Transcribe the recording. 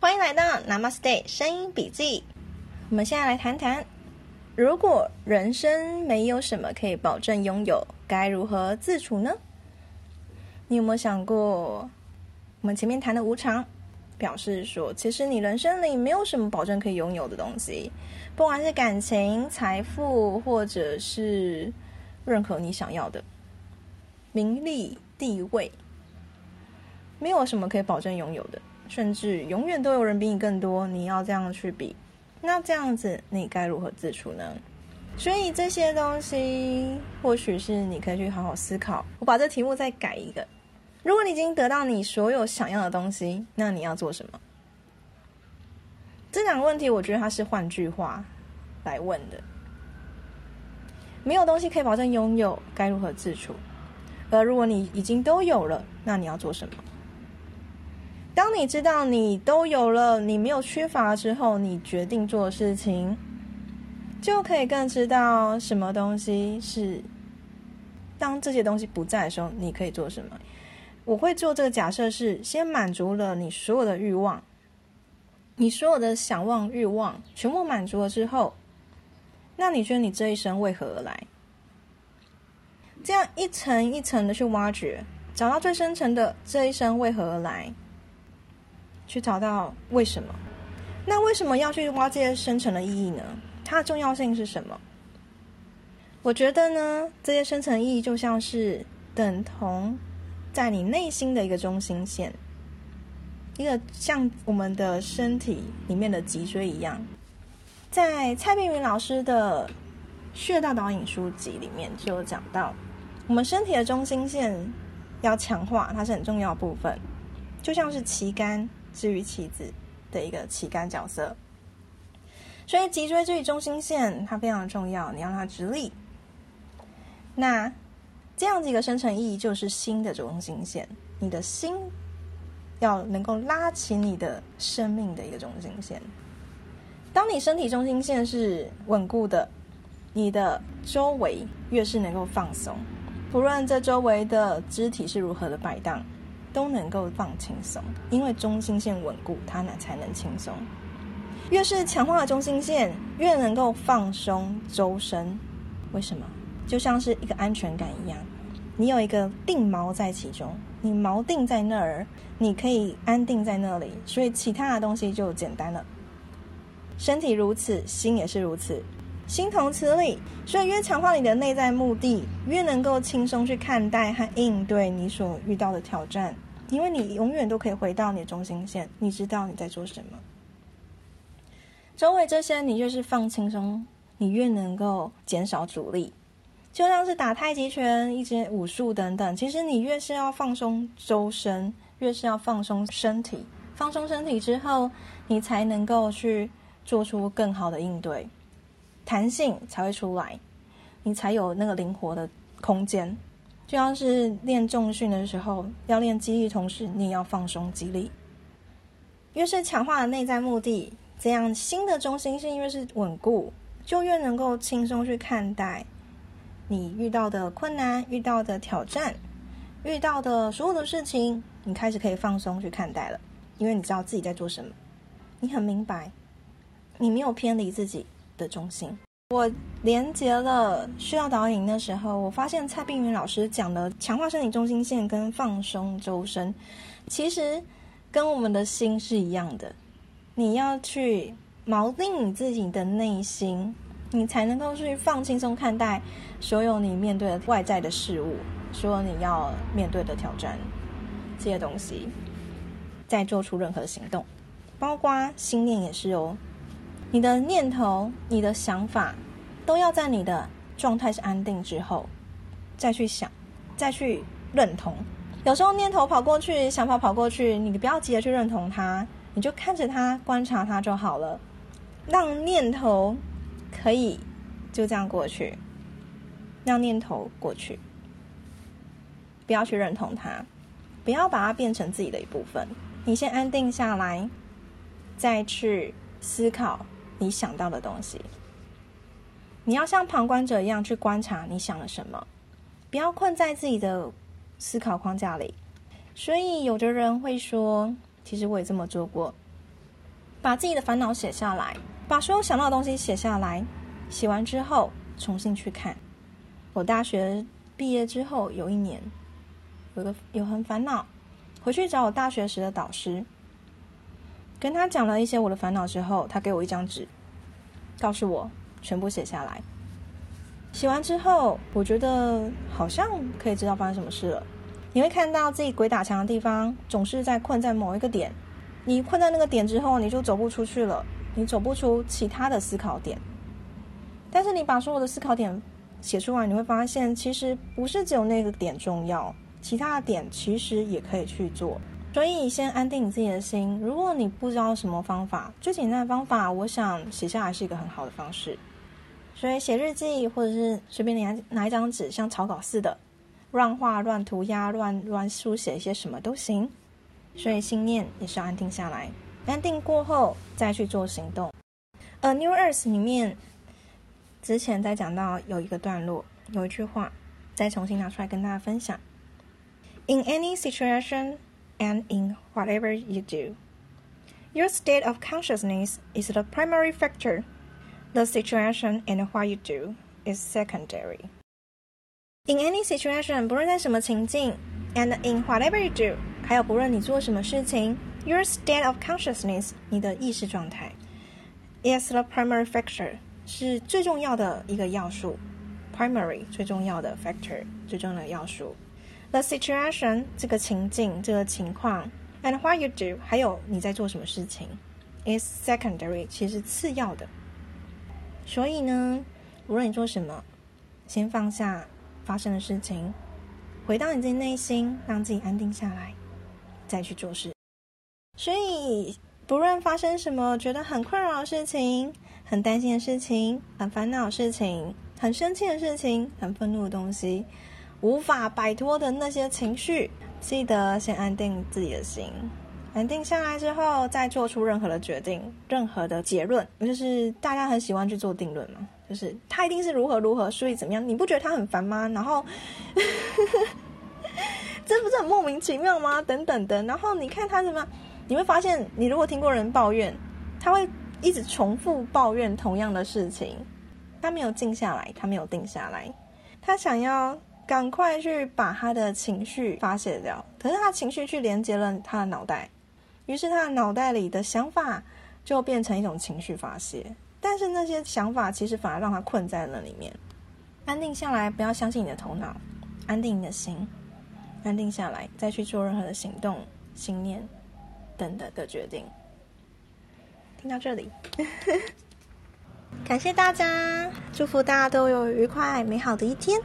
欢迎来到 Namaste 声音笔记。我们现在来谈谈，如果人生没有什么可以保证拥有，该如何自处呢？你有没有想过，我们前面谈的无常，表示说，其实你人生里没有什么保证可以拥有的东西，不管是感情、财富，或者是任何你想要的名利、地位，没有什么可以保证拥有的。甚至永远都有人比你更多，你要这样去比，那这样子你该如何自处呢？所以这些东西或许是你可以去好好思考。我把这题目再改一个：如果你已经得到你所有想要的东西，那你要做什么？这两个问题，我觉得它是换句话来问的。没有东西可以保证拥有，该如何自处？而如果你已经都有了，那你要做什么？当你知道你都有了，你没有缺乏之后，你决定做事情，就可以更知道什么东西是当这些东西不在的时候，你可以做什么。我会做这个假设是：先满足了你所有的欲望，你所有的想望欲望全部满足了之后，那你觉得你这一生为何而来？这样一层一层的去挖掘，找到最深层的这一生为何而来。去找到为什么？那为什么要去挖这些深层的意义呢？它的重要性是什么？我觉得呢，这些深层意义就像是等同在你内心的一个中心线，一个像我们的身体里面的脊椎一样。在蔡碧云老师的《穴道导引》书籍里面就有讲到，我们身体的中心线要强化，它是很重要部分，就像是旗杆。至于棋子的一个旗杆角色，所以脊椎至于中心线它非常重要，你要让它直立。那这样子一个深层意义就是心的中心线，你的心要能够拉起你的生命的一个中心线。当你身体中心线是稳固的，你的周围越是能够放松，不论这周围的肢体是如何的摆荡。都能够放轻松，因为中心线稳固，它呢才能轻松。越是强化的中心线，越能够放松周身。为什么？就像是一个安全感一样，你有一个定锚在其中，你锚定在那儿，你可以安定在那里，所以其他的东西就简单了。身体如此，心也是如此，心同此理。所以越强化你的内在目的，越能够轻松去看待和应对你所遇到的挑战。因为你永远都可以回到你的中心线，你知道你在做什么。周围这些你越是放轻松，你越能够减少阻力。就像是打太极拳、一些武术等等，其实你越是要放松周身，越是要放松身体。放松身体之后，你才能够去做出更好的应对，弹性才会出来，你才有那个灵活的空间。就像是练重训的时候，要练肌力，同时你也要放松肌力。越是强化的内在目的，这样新的中心性越是稳固，就越能够轻松去看待你遇到的困难、遇到的挑战、遇到的所有的事情，你开始可以放松去看待了，因为你知道自己在做什么，你很明白，你没有偏离自己的中心。我连接了需要导引的时候，我发现蔡碧云老师讲的强化身体中心线跟放松周身，其实跟我们的心是一样的。你要去锚定你自己的内心，你才能够去放轻松看待所有你面对的外在的事物，所有你要面对的挑战这些东西，再做出任何行动，包括心念也是哦。你的念头、你的想法，都要在你的状态是安定之后，再去想，再去认同。有时候念头跑过去，想法跑过去，你不要急着去认同它，你就看着它，观察它就好了。让念头可以就这样过去，让念头过去，不要去认同它，不要把它变成自己的一部分。你先安定下来，再去思考。你想到的东西，你要像旁观者一样去观察你想了什么，不要困在自己的思考框架里。所以，有的人会说：“其实我也这么做过，把自己的烦恼写下来，把所有想到的东西写下来。写完之后，重新去看。我大学毕业之后有一年，有个有很烦恼，回去找我大学时的导师，跟他讲了一些我的烦恼之后，他给我一张纸，告诉我全部写下来。写完之后，我觉得好像可以知道发生什么事了。你会看到自己鬼打墙的地方，总是在困在某一个点。你困在那个点之后，你就走不出去了，你走不出其他的思考点。但是你把所有的思考点写出来，你会发现，其实不是只有那个点重要，其他的点其实也可以去做。所以先安定你自己的心。如果你不知道什么方法，最简单的方法，我想写下来是一个很好的方式。所以写日记，或者是随便拿拿一张纸，像草稿似的，乱画、乱涂鸦、乱乱书写一些什么都行。所以心念也是要安定下来，安定过后再去做行动。呃，《New Earth》里面之前在讲到有一个段落，有一句话，再重新拿出来跟大家分享：In any situation and in whatever you do, your state of consciousness is the primary factor. The situation and what you do is secondary. In any situation，不论在什么情境，and in whatever you do。还有，不论你做什么事情，your state of consciousness，你的意识状态，is the primary factor，是最重要的一个要素。primary 最重要的 factor 最重要的要素。 The situation 这个情境这个情况，and what you do 还有你在做什么事情，is secondary 其实次要的。所以呢，无论你做什么，先放下发生的事情，回到你自己内心，让自己安定下来。再去做事，所以不论发生什么觉得很困扰的事情、很担心的事情、很烦恼的事情、很生气的事情、很愤怒的东西、无法摆脱的那些情绪，记得先安定自己的心，安定下来之后再做出任何的决定、任何的结论。就是大家很喜欢去做定论嘛，就是他一定是如何如何，所以怎么样？你不觉得他很烦吗？然后。这不是很莫名其妙吗？等等的，然后你看他什么？你会发现，你如果听过人抱怨，他会一直重复抱怨同样的事情，他没有静下来，他没有定下来，他想要赶快去把他的情绪发泄掉，可是他情绪去连接了他的脑袋，于是他的脑袋里的想法就变成一种情绪发泄，但是那些想法其实反而让他困在那里面。安定下来，不要相信你的头脑，安定你的心。安定下来，再去做任何的行动、信念等等的决定。听到这里，感谢大家，祝福大家都有愉快美好的一天。